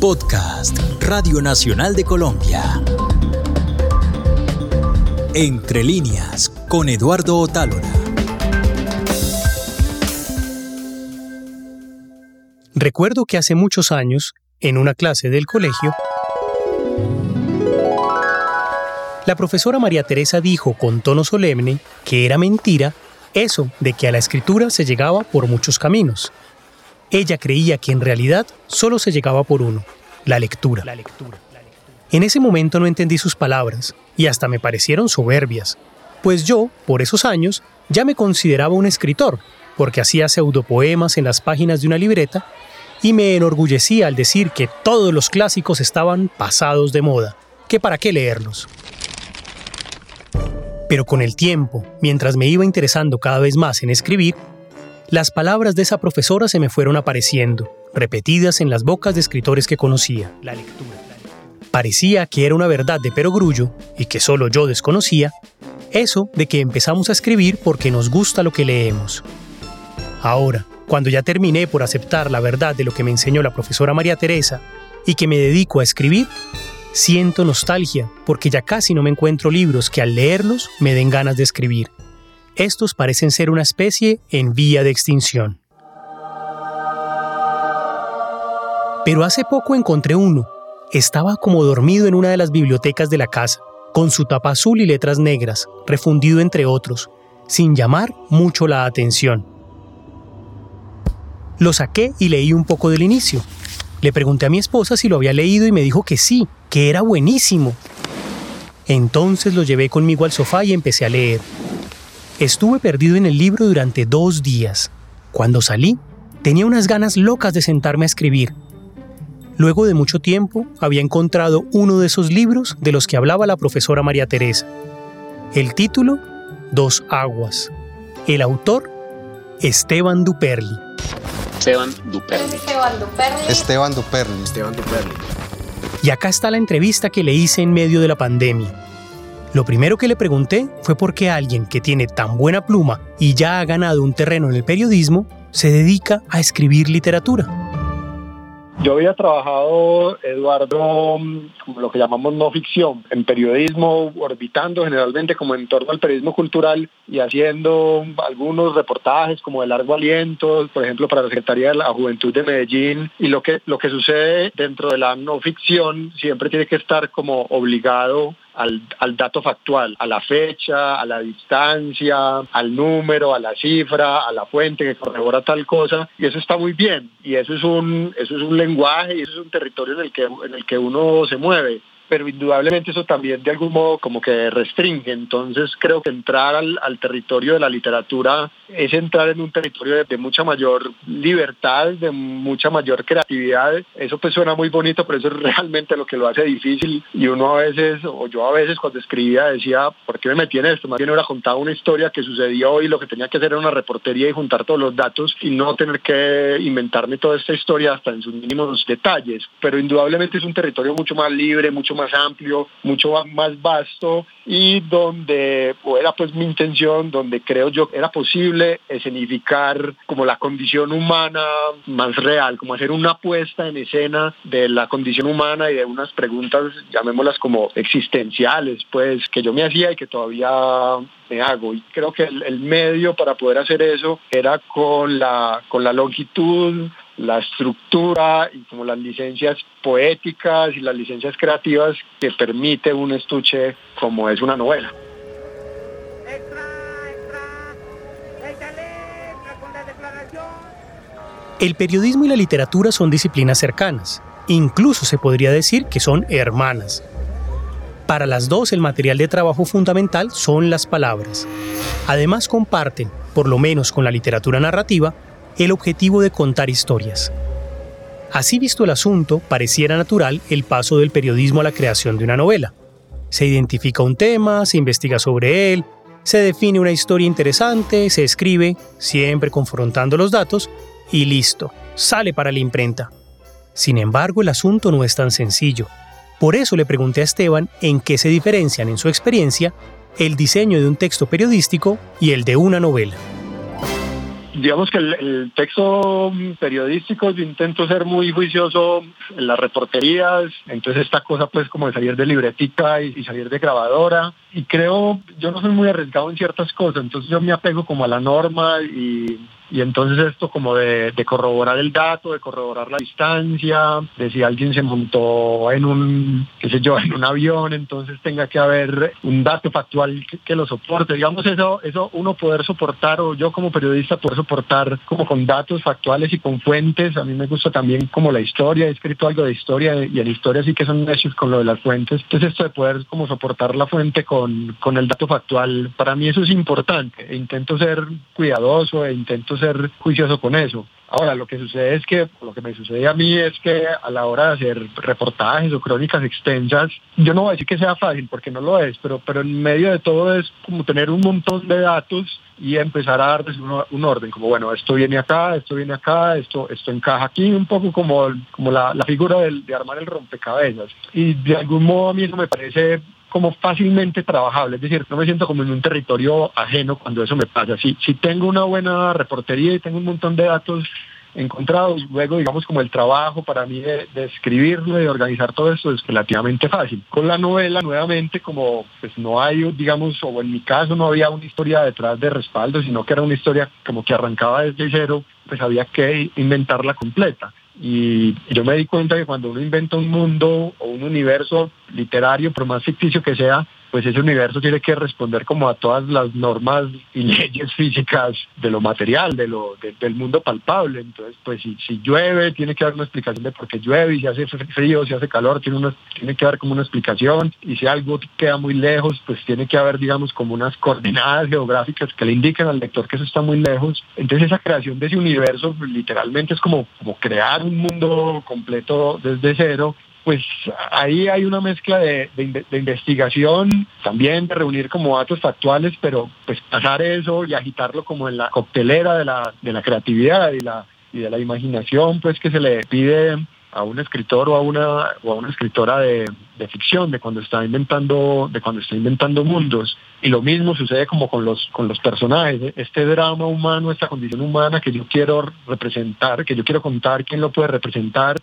Podcast Radio Nacional de Colombia. Entre líneas con Eduardo Otálora. Recuerdo que hace muchos años, en una clase del colegio, la profesora María Teresa dijo con tono solemne que era mentira eso de que a la escritura se llegaba por muchos caminos. Ella creía que en realidad solo se llegaba por uno, la lectura. La lectura. En ese momento no entendí sus palabras y hasta me parecieron soberbias, pues yo, por esos años, ya me consideraba un escritor, porque hacía pseudopoemas en las páginas de una libreta y me enorgullecía al decir que todos los clásicos estaban pasados de moda, que para qué leerlos. Pero con el tiempo, mientras me iba interesando cada vez más en escribir, las palabras de esa profesora se me fueron apareciendo, repetidas en las bocas de escritores que conocía. La lectura. Parecía que era una verdad de perogrullo, y que solo yo desconocía, eso de que empezamos a escribir porque nos gusta lo que leemos. Ahora, cuando ya terminé por aceptar la verdad de lo que me enseñó la profesora María Teresa y que me dedico a escribir, siento nostalgia porque ya casi no me encuentro libros que al leerlos me den ganas de escribir. Estos parecen ser una especie en vía de extinción. Pero hace poco encontré uno. Estaba como dormido en una de las bibliotecas de la casa, con su tapa azul y letras negras, refundido entre otros, sin llamar mucho la atención. Lo saqué y leí un poco del inicio. Le pregunté a mi esposa si lo había leído y me dijo que sí, que era buenísimo. Entonces lo llevé conmigo al sofá y empecé a leer. Estuve perdido en el libro durante dos días. Cuando salí, tenía unas ganas locas de sentarme a escribir. Luego de mucho tiempo, había encontrado uno de esos libros de los que hablaba la profesora María Teresa. El título, Dos Aguas. El autor, Esteban Duperli. Esteban Duperli. Esteban Duperli. Esteban Duperli. Esteban Duperli. Y acá está la entrevista que le hice en medio de la pandemia. Lo primero que le pregunté fue por qué alguien que tiene tan buena pluma y ya ha ganado un terreno en el periodismo se dedica a escribir literatura. Yo había trabajado, Eduardo, como lo que llamamos no ficción, en periodismo, orbitando generalmente como en torno al periodismo cultural y haciendo algunos reportajes como de largo aliento, por ejemplo, para la Secretaría de la Juventud de Medellín. Y lo que, lo que sucede dentro de la no ficción siempre tiene que estar como obligado al, al, dato factual, a la fecha, a la distancia, al número, a la cifra, a la fuente que corrobora tal cosa, y eso está muy bien, y eso es un, eso es un lenguaje y eso es un territorio en el que, en el que uno se mueve pero indudablemente eso también de algún modo como que restringe. Entonces creo que entrar al, territorio de la literatura es entrar en un territorio de, mucha mayor libertad, de mucha mayor creatividad. Eso pues suena muy bonito, pero eso es realmente lo que lo hace difícil. Y uno a veces, o yo a veces cuando escribía decía, ¿por qué me metí en esto? Más bien hubiera contado una historia que sucedió y lo que tenía que hacer era una reportería y juntar todos los datos y no tener que inventarme toda esta historia hasta en sus mínimos detalles. Pero indudablemente es un territorio mucho más libre, mucho más amplio, mucho más vasto y donde o era pues mi intención, donde creo yo era posible escenificar como la condición humana más real, como hacer una puesta en escena de la condición humana y de unas preguntas, llamémoslas como existenciales, pues que yo me hacía y que todavía me hago. Y creo que el, el medio para poder hacer eso era con la, con la longitud la estructura y como las licencias poéticas y las licencias creativas que permite un estuche como es una novela. El periodismo y la literatura son disciplinas cercanas, incluso se podría decir que son hermanas. Para las dos el material de trabajo fundamental son las palabras. Además comparten, por lo menos con la literatura narrativa, el objetivo de contar historias. Así visto el asunto, pareciera natural el paso del periodismo a la creación de una novela. Se identifica un tema, se investiga sobre él, se define una historia interesante, se escribe, siempre confrontando los datos, y listo, sale para la imprenta. Sin embargo, el asunto no es tan sencillo. Por eso le pregunté a Esteban en qué se diferencian en su experiencia el diseño de un texto periodístico y el de una novela digamos que el, texto periodístico yo intento ser muy juicioso en las reporterías, entonces esta cosa pues como de salir de libretica y, salir de grabadora y creo, yo no soy muy arriesgado en ciertas cosas, entonces yo me apego como a la norma y, y entonces esto como de, corroborar el dato, de corroborar la distancia, de si alguien se montó en un, qué sé yo, en un avión, entonces tenga que haber un dato factual que, lo soporte. Digamos eso, eso uno poder soportar o yo como periodista poder soportar como con datos factuales y con fuentes. A mí me gusta también como la historia, he escrito algo de historia y en historia sí que son hechos con lo de las fuentes. Entonces esto de poder como soportar la fuente con, con el dato factual, para mí eso es importante. E intento ser cuidadoso e intento ser juicioso con eso. Ahora, lo que sucede es que, lo que me sucede a mí es que a la hora de hacer reportajes o crónicas extensas, yo no voy a decir que sea fácil, porque no lo es, pero, pero en medio de todo es como tener un montón de datos y empezar a darles un, orden, como bueno, esto viene acá, esto viene acá, esto, esto encaja aquí, un poco como, como la, figura de armar el rompecabezas. Y de algún modo a mí eso me parece como fácilmente trabajable, es decir, no me siento como en un territorio ajeno cuando eso me pasa. Si, si tengo una buena reportería y tengo un montón de datos encontrados, luego digamos como el trabajo para mí de, escribirlo, de organizar todo esto es relativamente fácil. Con la novela nuevamente como pues no hay, digamos, o en mi caso no había una historia detrás de respaldo, sino que era una historia como que arrancaba desde cero, pues había que inventarla completa. Y yo me di cuenta que cuando uno inventa un mundo o un universo literario, por más ficticio que sea, pues ese universo tiene que responder como a todas las normas y leyes físicas de lo material, de lo del mundo palpable. Entonces, pues si, llueve, tiene que haber una explicación de por qué llueve, y si hace frío, si hace calor, tiene, tiene que haber como una explicación, y si algo queda muy lejos, pues tiene que haber, digamos, como unas coordenadas geográficas que le indiquen al lector que eso está muy lejos. Entonces esa creación de ese universo literalmente es como, como crear un mundo completo desde cero pues ahí hay una mezcla de, investigación, también de reunir como datos factuales, pero pues pasar eso y agitarlo como en la coctelera de la, de la creatividad y, la, y de la imaginación, pues que se le pide a un escritor o a una, o a una escritora de, de ficción, de cuando está inventando, de cuando está inventando mundos. Y lo mismo sucede como con los, con los personajes. Este drama humano, esta condición humana que yo quiero representar, que yo quiero contar, quién lo puede representar.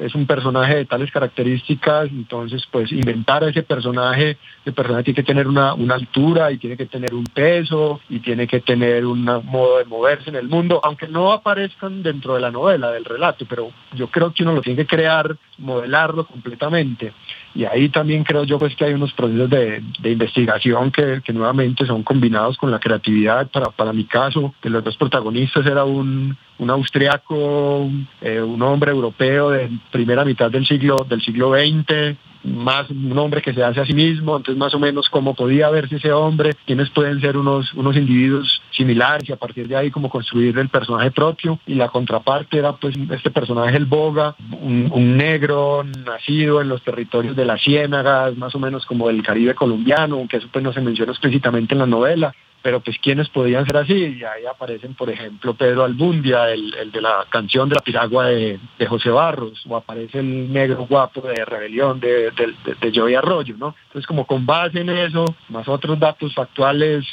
Es un personaje de tales características, entonces pues inventar a ese personaje, el personaje tiene que tener una, una altura y tiene que tener un peso y tiene que tener un modo de moverse en el mundo, aunque no aparezcan dentro de la novela, del relato, pero yo creo que uno lo tiene que crear, modelarlo completamente y ahí también creo yo pues que hay unos procesos de, investigación que, nuevamente son combinados con la creatividad. Para, para mi caso, de los dos protagonistas era un, un austriaco, eh, un hombre europeo de primera mitad del siglo, del siglo XX, más un hombre que se hace a sí mismo, entonces más o menos cómo podía verse ese hombre, quiénes pueden ser unos, unos individuos similares y a partir de ahí como construir el personaje propio. Y la contraparte era pues este personaje el Boga, un, un negro nacido en los territorios de las ciénagas, más o menos como del Caribe colombiano, aunque eso pues no se menciona explícitamente en la novela, pero pues quienes podían ser así, y ahí aparecen por ejemplo Pedro Albundia, el, de la canción de la piragua de, José Barros, o aparece el negro guapo de Rebelión de, de, Joey Arroyo, ¿no? Entonces como con base en eso, más otros datos factuales,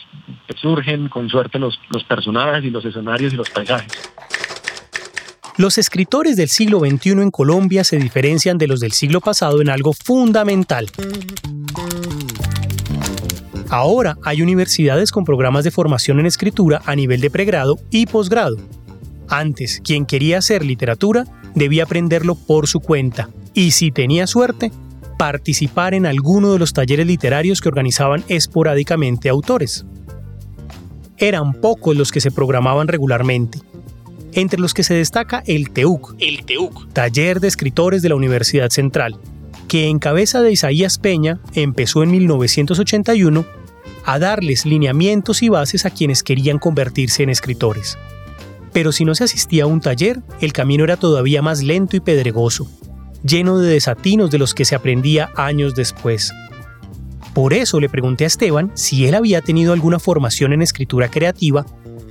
pues, surgen con suerte los, los personajes y los escenarios y los paisajes. Los escritores del siglo XXI en Colombia se diferencian de los del siglo pasado en algo fundamental Ahora hay universidades con programas de formación en escritura a nivel de pregrado y posgrado. Antes, quien quería hacer literatura debía aprenderlo por su cuenta y si tenía suerte, participar en alguno de los talleres literarios que organizaban esporádicamente autores. Eran pocos los que se programaban regularmente, entre los que se destaca el TEUC, el TEUC, Taller de Escritores de la Universidad Central, que en cabeza de Isaías Peña empezó en 1981 a darles lineamientos y bases a quienes querían convertirse en escritores. Pero si no se asistía a un taller, el camino era todavía más lento y pedregoso, lleno de desatinos de los que se aprendía años después. Por eso le pregunté a Esteban si él había tenido alguna formación en escritura creativa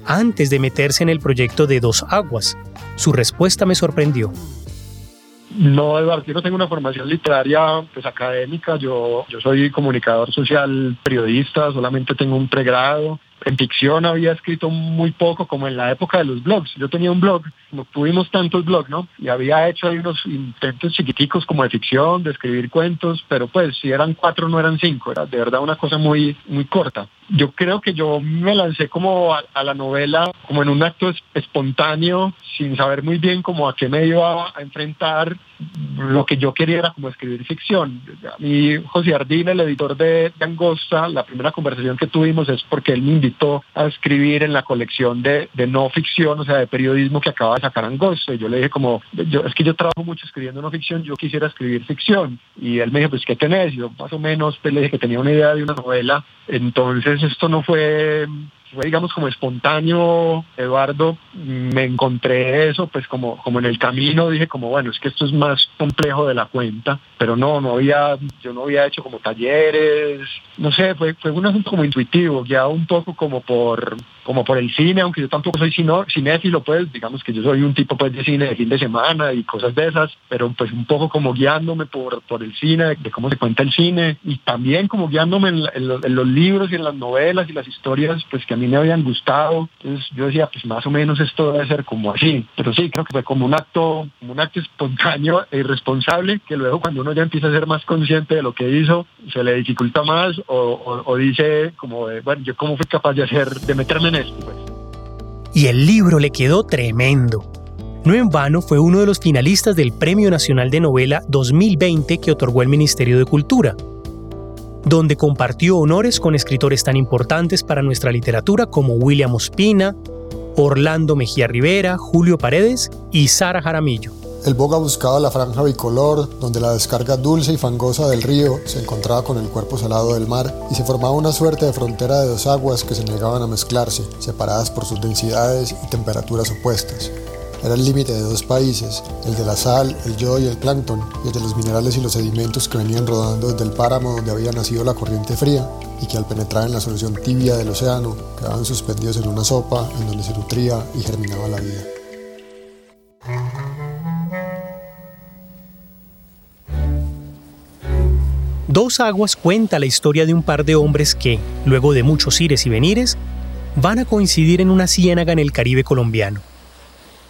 antes de meterse en el proyecto de Dos Aguas. Su respuesta me sorprendió. No, Eduardo, yo no tengo una formación literaria pues académica, yo, yo soy comunicador social periodista, solamente tengo un pregrado, en ficción había escrito muy poco, como en la época de los blogs. Yo tenía un blog, no tuvimos tantos blogs, ¿no? Y había hecho ahí unos intentos chiquiticos como de ficción, de escribir cuentos, pero pues si eran cuatro no eran cinco, era de verdad una cosa muy, muy corta. Yo creo que yo me lancé como a, la novela como en un acto espontáneo, sin saber muy bien cómo a qué me iba a enfrentar. Lo que yo quería era como escribir ficción. A mí, José Ardín, el editor de, de Angosta, la primera conversación que tuvimos es porque él me invitó a escribir en la colección de, no ficción, o sea, de periodismo que acaba de sacar Angosta. Y yo le dije como, yo, es que yo trabajo mucho escribiendo no ficción, yo quisiera escribir ficción. Y él me dijo, pues, ¿qué tenés? Y yo más o menos pues, le dije que tenía una idea de una novela. Entonces esto no fue digamos como espontáneo, Eduardo, me encontré eso, pues como, como en el camino dije como bueno, es que esto es más complejo de la cuenta, pero no, no había, yo no había hecho como talleres, no sé, fue, fue un asunto como intuitivo, ya un poco como por, como por el cine, aunque yo tampoco soy sino, cinéfilo, pues digamos que yo soy un tipo pues de cine de fin de semana y cosas de esas, pero pues un poco como guiándome por, por el cine, de cómo se cuenta el cine y también como guiándome en, en los libros y en las novelas y las historias pues que a mí me habían gustado. Entonces yo decía, pues más o menos esto debe ser como así. Pero sí, creo que fue como un acto, como un acto espontáneo e irresponsable que luego cuando uno ya empieza a ser más consciente de lo que hizo, se le dificulta más o, dice como, bueno, yo cómo fui capaz de hacer, de meterme en esto. Pues. Y el libro le quedó tremendo. No en vano fue uno de los finalistas del Premio Nacional de Novela 2020 que otorgó el Ministerio de Cultura donde compartió honores con escritores tan importantes para nuestra literatura como William Ospina, Orlando Mejía Rivera, Julio Paredes y Sara Jaramillo. El boga buscaba la franja bicolor, donde la descarga dulce y fangosa del río se encontraba con el cuerpo salado del mar y se formaba una suerte de frontera de dos aguas que se negaban a mezclarse, separadas por sus densidades y temperaturas opuestas. Era el límite de dos países, el de la sal, el yodo y el plancton, y el de los minerales y los sedimentos que venían rodando desde el páramo donde había nacido la corriente fría y que al penetrar en la solución tibia del océano quedaban suspendidos en una sopa en donde se nutría y germinaba la vida. Dos Aguas cuenta la historia de un par de hombres que, luego de muchos ires y venires, van a coincidir en una ciénaga en el Caribe colombiano.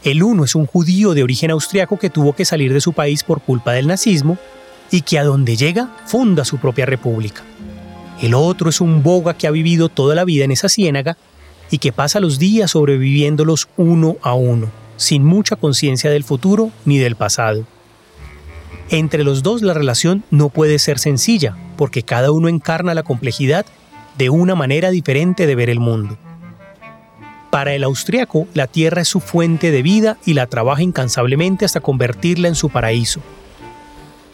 El uno es un judío de origen austriaco que tuvo que salir de su país por culpa del nazismo y que a donde llega funda su propia república. El otro es un boga que ha vivido toda la vida en esa ciénaga y que pasa los días sobreviviéndolos uno a uno, sin mucha conciencia del futuro ni del pasado. Entre los dos la relación no puede ser sencilla, porque cada uno encarna la complejidad de una manera diferente de ver el mundo. Para el austriaco, la tierra es su fuente de vida y la trabaja incansablemente hasta convertirla en su paraíso.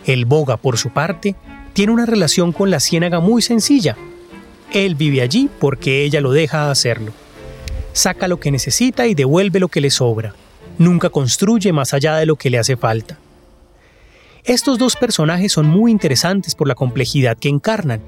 El boga, por su parte, tiene una relación con la ciénaga muy sencilla. Él vive allí porque ella lo deja hacerlo. Saca lo que necesita y devuelve lo que le sobra. Nunca construye más allá de lo que le hace falta. Estos dos personajes son muy interesantes por la complejidad que encarnan,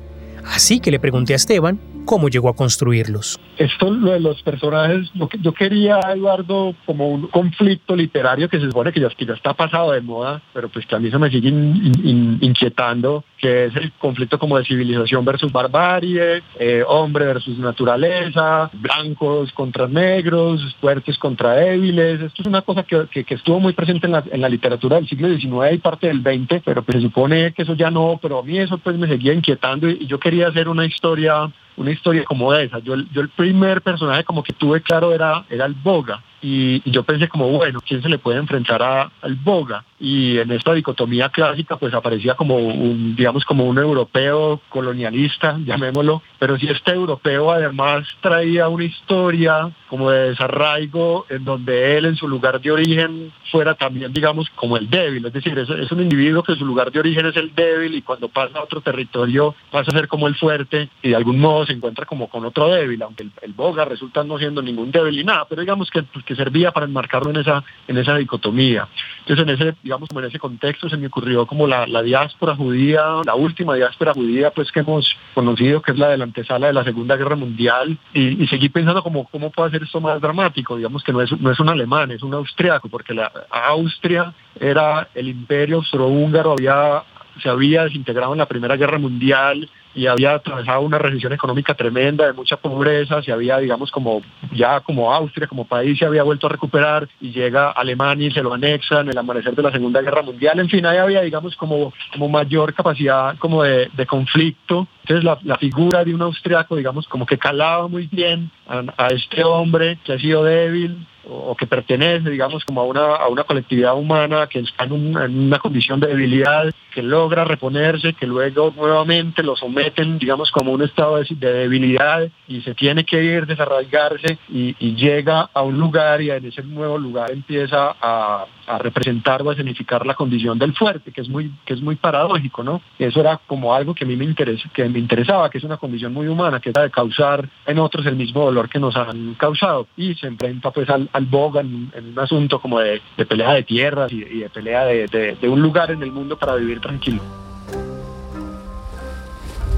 así que le pregunté a Esteban cómo llegó a construirlos. Esto lo de los personajes, lo yo quería, Eduardo, como un conflicto literario que se supone que ya, está pasado de moda, pero pues que a mí se me sigue inquietando, que es el conflicto como de civilización versus barbarie, eh, hombre versus naturaleza, blancos contra negros, fuertes contra débiles. Esto es una cosa que, que, estuvo muy presente en la, en la, literatura del siglo XIX y parte del XX, pero pues se supone que eso ya no, pero a mí eso pues me seguía inquietando y yo quería hacer una historia una historia como esa. Yo, yo el primer personaje como que tuve claro era, era el Boga. Y, yo pensé como, bueno, ¿quién se le puede enfrentar a, al Boga? Y en esta dicotomía clásica pues aparecía como un, digamos, como un europeo colonialista, llamémoslo, pero si este europeo además traía una historia como de desarraigo en donde él en su lugar de origen fuera también, digamos, como el débil, es decir, es, un individuo que en su lugar de origen es el débil y cuando pasa a otro territorio pasa a ser como el fuerte y de algún modo se encuentra como con otro débil, aunque el, Boga resulta no siendo ningún débil ni nada, pero digamos que, pues, que servía para enmarcarlo en esa, en esa dicotomía. Entonces en ese, digamos, como en ese contexto se me ocurrió como la, la diáspora judía, la última diáspora judía pues que hemos conocido, que es la de la antesala de la Segunda Guerra Mundial, y, seguí pensando como cómo puede ser esto más dramático, digamos que no es, no es un alemán, es un austriaco, porque la Austria era el imperio austrohúngaro, había se había desintegrado en la Primera Guerra Mundial y había atravesado una recesión económica tremenda, de mucha pobreza, se había, digamos, como ya como Austria, como país, se había vuelto a recuperar y llega Alemania y se lo anexa en el amanecer de la Segunda Guerra Mundial. En fin, ahí había, digamos, como, como mayor capacidad como de, conflicto. Entonces la, figura de un austriaco, digamos, como que calaba muy bien a este hombre que ha sido débil, o que pertenece, digamos, como a una, a una colectividad humana que está en, una condición de debilidad, que logra reponerse, que luego nuevamente lo someten, digamos, como un estado de, debilidad y se tiene que ir, desarraigarse y, llega a un lugar y en ese nuevo lugar empieza a, representar o a significar la condición del fuerte, que es muy, que es muy paradójico, ¿no? Eso era como algo que a mí me, interesa, que me interesaba, que es una condición muy humana, que era de causar en otros el mismo dolor que nos han causado y se enfrenta pues al, al boga en, un asunto como de, pelea de tierras y, de pelea de, de un lugar en el mundo para vivir tranquilo.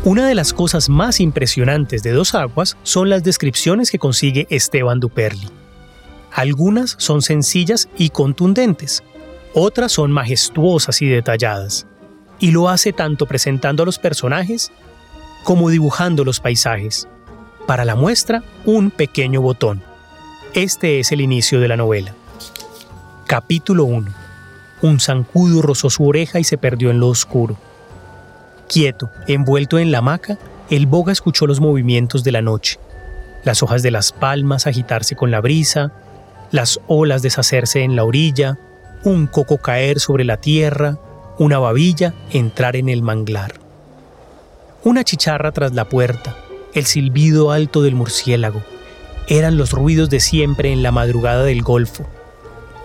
Una de las cosas más impresionantes de Dos Aguas son las descripciones que consigue Esteban Duperli. Algunas son sencillas y contundentes, otras son majestuosas y detalladas, y lo hace tanto presentando a los personajes como dibujando los paisajes. Para la muestra, un pequeño botón. Este es el inicio de la novela. Capítulo 1. Un zancudo rozó su oreja y se perdió en lo oscuro. Quieto, envuelto en la hamaca, el boga escuchó los movimientos de la noche, las hojas de las palmas agitarse con la brisa, las olas deshacerse en la orilla, un coco caer sobre la tierra, una babilla entrar en el manglar. Una chicharra tras la puerta, el silbido alto del murciélago, eran los ruidos de siempre en la madrugada del Golfo.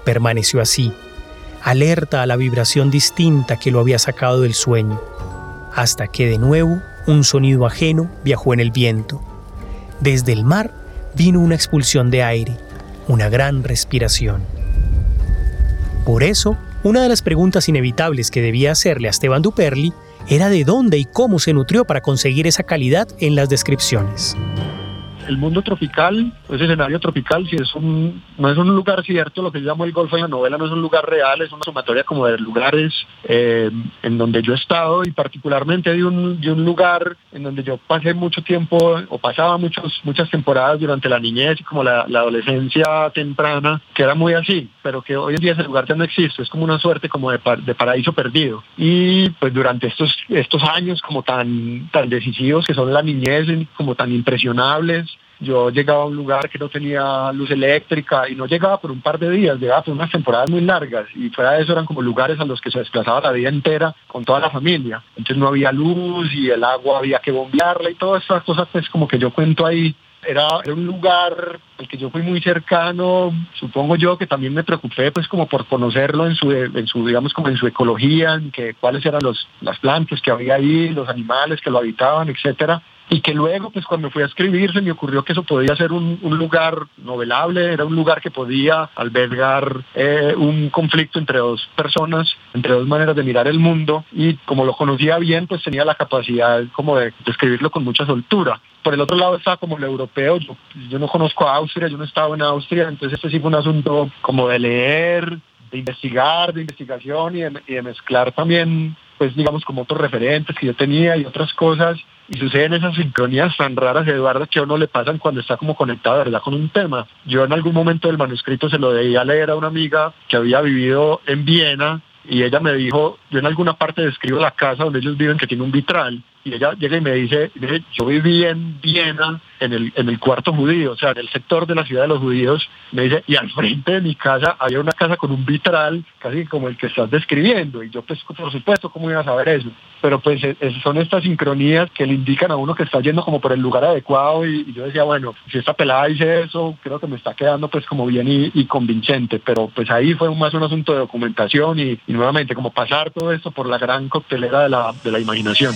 Permaneció así, alerta a la vibración distinta que lo había sacado del sueño, hasta que de nuevo un sonido ajeno viajó en el viento. Desde el mar vino una expulsión de aire, una gran respiración. Por eso, una de las preguntas inevitables que debía hacerle a Esteban Duperli era de dónde y cómo se nutrió para conseguir esa calidad en las descripciones el mundo tropical, ese escenario tropical, si es un, no es un lugar cierto, lo que yo llamo el Golfo en la novela no es un lugar real, es una sumatoria como de lugares eh, en donde yo he estado y particularmente de un, de un lugar en donde yo pasé mucho tiempo o pasaba muchos, muchas temporadas durante la niñez y como la, adolescencia temprana, que era muy así, pero que hoy en día ese lugar ya no existe, es como una suerte como de, de paraíso perdido. Y pues durante estos, estos años como tan, tan decisivos que son la niñez, como tan impresionables, yo llegaba a un lugar que no tenía luz eléctrica y no llegaba por un par de días, llegaba por unas temporadas muy largas y fuera de eso eran como lugares a los que se desplazaba la vida entera con toda la familia. Entonces no había luz y el agua había que bombearla y todas esas cosas pues como que yo cuento ahí. Era, un lugar al que yo fui muy cercano, supongo yo que también me preocupé pues como por conocerlo en su, en su digamos como en su ecología, en que cuáles eran los, las plantas que había ahí, los animales que lo habitaban, etcétera y que luego, pues cuando fui a escribir, se me ocurrió que eso podía ser un, lugar novelable, era un lugar que podía albergar eh, un conflicto entre dos personas, entre dos maneras de mirar el mundo, y como lo conocía bien, pues tenía la capacidad como de, escribirlo con mucha soltura. Por el otro lado estaba como el europeo, yo, no conozco a Austria, yo no estaba en Austria, entonces este sí fue un asunto como de leer, de investigar, de investigación y de, y de mezclar también pues digamos como otros referentes que yo tenía y otras cosas y suceden esas sincronías tan raras, Eduardo, que a uno le pasan cuando está como conectado de verdad con un tema. Yo en algún momento del manuscrito se lo debía leer a una amiga que había vivido en Viena y ella me dijo, yo en alguna parte describo la casa donde ellos viven que tiene un vitral y ella llega y me dice, yo viví en Viena en el, en el cuarto judío, o sea, en el sector de la ciudad de los judíos, me dice, y al frente de mi casa había una casa con un vitral, casi como el que estás describiendo, y yo pues por supuesto, ¿cómo iba a saber eso? Pero pues e, son estas sincronías que le indican a uno que está yendo como por el lugar adecuado y, yo decía, bueno, si esta pelada dice eso, creo que me está quedando pues como bien y, convincente, pero pues ahí fue más un asunto de documentación y, nuevamente como pasar todo esto por la gran coctelera de la, de la imaginación.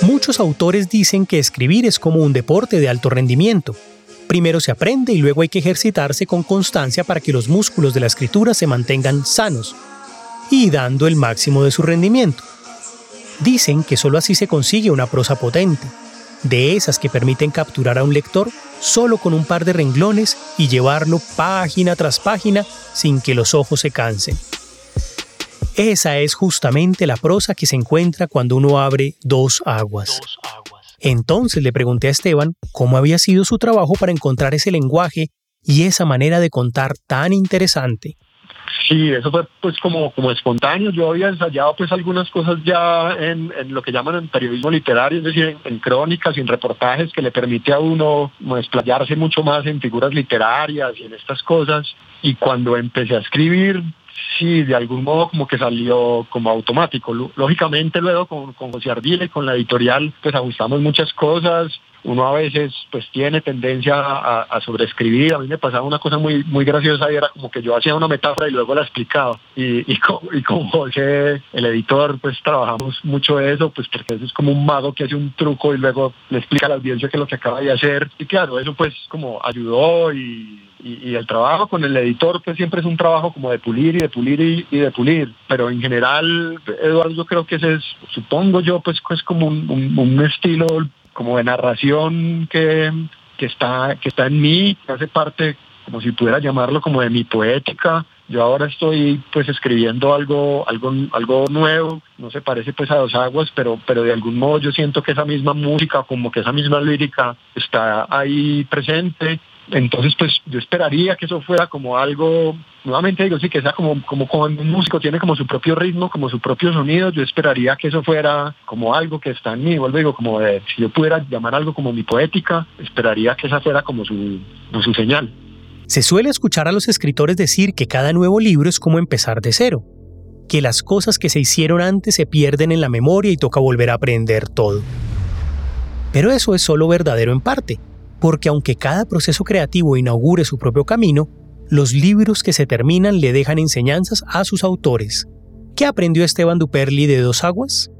Muchos autores dicen que escribir es como un deporte de alto rendimiento. Primero se aprende y luego hay que ejercitarse con constancia para que los músculos de la escritura se mantengan sanos y dando el máximo de su rendimiento. Dicen que solo así se consigue una prosa potente, de esas que permiten capturar a un lector solo con un par de renglones y llevarlo página tras página sin que los ojos se cansen. Esa es justamente la prosa que se encuentra cuando uno abre dos aguas. Entonces le pregunté a Esteban cómo había sido su trabajo para encontrar ese lenguaje y esa manera de contar tan interesante. Sí, eso fue pues como, como espontáneo. Yo había ensayado pues algunas cosas ya en, lo que llaman en periodismo literario, es decir, en, crónicas y en reportajes que le permite a uno desplayarse mucho más en figuras literarias y en estas cosas. Y cuando empecé a escribir, sí, de algún modo como que salió como automático. Lógicamente luego con, con José Ardile, con la editorial, pues ajustamos muchas cosas. Uno a veces pues tiene tendencia a, sobreescribir. A mí me pasaba una cosa muy, muy graciosa y era como que yo hacía una metáfora y luego la explicaba. Y, y, con, José, el editor, pues trabajamos mucho eso, pues porque eso es como un mago que hace un truco y luego le explica a la audiencia qué es lo que acaba de hacer. Y claro, eso pues como ayudó y y, el trabajo con el editor pues siempre es un trabajo como de pulir y de pulir y, de pulir, pero en general, Eduardo, yo creo que ese es, supongo yo, pues es como un, estilo como de narración que, que, está, que está en mí, que hace parte, como si pudiera llamarlo, como de mi poética. Yo ahora estoy pues escribiendo algo, algo, algo nuevo, no se parece pues a dos aguas, pero, pero de algún modo yo siento que esa misma música, como que esa misma lírica está ahí presente entonces, pues yo esperaría que eso fuera como algo, nuevamente digo, sí, que sea como, como cuando un músico tiene como su propio ritmo, como su propio sonido, yo esperaría que eso fuera como algo que está en mí, vuelvo digo, como de, si yo pudiera llamar algo como mi poética, esperaría que esa fuera como su, como su señal. Se suele escuchar a los escritores decir que cada nuevo libro es como empezar de cero, que las cosas que se hicieron antes se pierden en la memoria y toca volver a aprender todo. Pero eso es solo verdadero en parte porque aunque cada proceso creativo inaugure su propio camino, los libros que se terminan le dejan enseñanzas a sus autores. ¿Qué aprendió Esteban Duperli de Dos Aguas?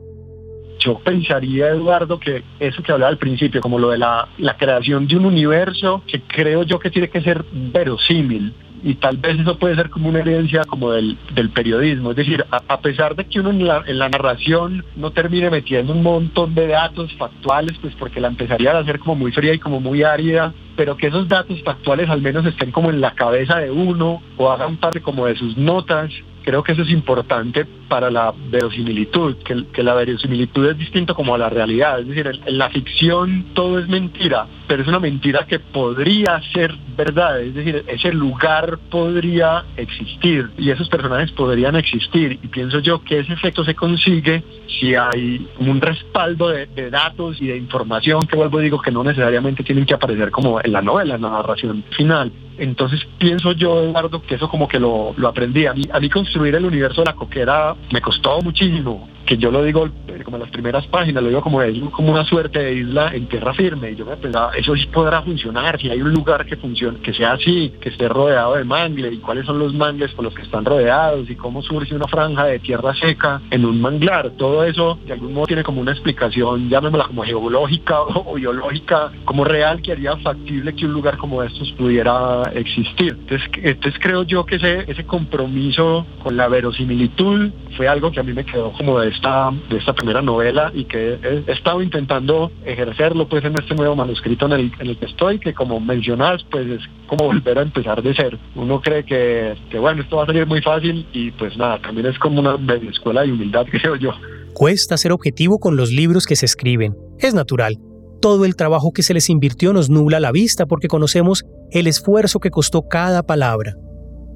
Yo pensaría, Eduardo, que eso que hablaba al principio, como lo de la, creación de un universo que creo yo que tiene que ser verosímil, y tal vez eso puede ser como una herencia como del, del periodismo, es decir, a, pesar de que uno en la, en la, narración no termine metiendo un montón de datos factuales, pues porque la empezaría a hacer como muy fría y como muy árida, pero que esos datos factuales al menos estén como en la cabeza de uno o hagan parte como de sus notas creo que eso es importante para la verosimilitud, que, la verosimilitud es distinto como a la realidad, es decir, en, la ficción todo es mentira, pero es una mentira que podría ser verdad, es decir, ese lugar podría existir y esos personajes podrían existir. Y pienso yo que ese efecto se consigue si hay un respaldo de, de datos y de información que vuelvo digo que no necesariamente tienen que aparecer como en la novela, en la narración final. Entonces pienso yo, Eduardo, que eso como que lo, aprendí. A mí, a mí construir el universo de la coquera me costó muchísimo que yo lo digo eh, como en las primeras páginas, lo digo como, como una suerte de isla en tierra firme. Y yo me pensaba, eso sí podrá funcionar, si hay un lugar que funcione, que sea así, que esté rodeado de mangle, y cuáles son los mangles por los que están rodeados, y cómo surge una franja de tierra seca en un manglar. Todo eso de algún modo tiene como una explicación, llamémosla como geológica o, biológica, como real, que haría factible que un lugar como estos pudiera existir. Entonces, entonces creo yo que ese, ese compromiso con la verosimilitud fue algo que a mí me quedó como de esta, de esta primera novela y que he, estado intentando ejercerlo pues en este nuevo manuscrito en el, en el que estoy, que como mencionas pues es como volver a empezar de cero. Uno cree que, que bueno, esto va a salir muy fácil y pues nada, también es como una escuela de humildad, creo yo. Cuesta ser objetivo con los libros que se escriben. Es natural. Todo el trabajo que se les invirtió nos nubla la vista porque conocemos el esfuerzo que costó cada palabra.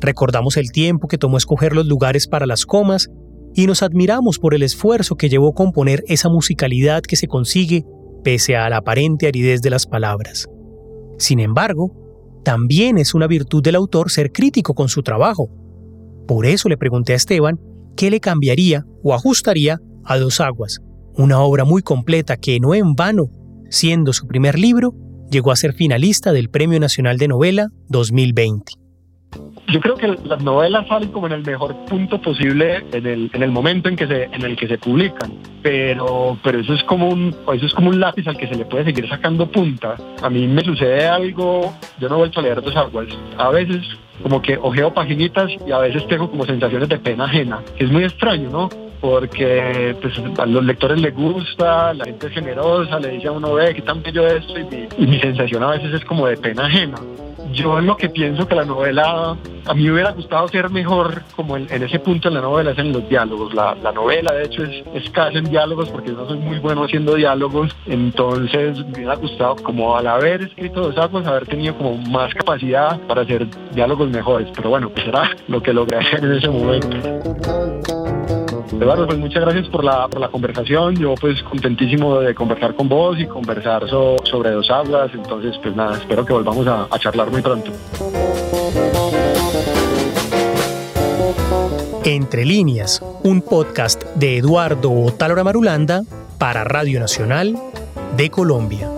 Recordamos el tiempo que tomó escoger los lugares para las comas y nos admiramos por el esfuerzo que llevó componer esa musicalidad que se consigue pese a la aparente aridez de las palabras. Sin embargo, también es una virtud del autor ser crítico con su trabajo. Por eso le pregunté a Esteban qué le cambiaría o ajustaría a Dos Aguas, una obra muy completa que no en vano, siendo su primer libro, llegó a ser finalista del Premio Nacional de Novela 2020 yo creo que las novelas salen como en el mejor punto posible en el, en el momento en que se en el que se publican pero pero eso es como un eso es como un lápiz al que se le puede seguir sacando punta. A mí me sucede algo yo no he vuelto a leer dos aguas. A veces como que ojeo paginitas y a veces tengo como sensaciones de pena ajena es muy extraño no porque pues, a los lectores les gusta, la gente es generosa, le dice a uno, ve, qué tan bello esto, y mi sensación a veces es como de pena ajena yo lo que pienso que la novela, a mí hubiera gustado ser mejor como en, ese punto en la novela, es en los diálogos. La, novela de hecho es escasa en diálogos porque yo no soy muy bueno haciendo diálogos, entonces me hubiera gustado como al haber escrito Dos Aguas, haber tenido como más capacidad para hacer diálogos mejores, pero bueno, pues era lo que logré hacer en ese momento. Eduardo, pues muchas gracias por la, por la conversación. Yo pues contentísimo de conversar con vos y conversar sobre dos aguas. Entonces, pues nada, espero que volvamos a, a charlar muy pronto. Entre líneas, un podcast de Eduardo Otálora Marulanda para Radio Nacional de Colombia.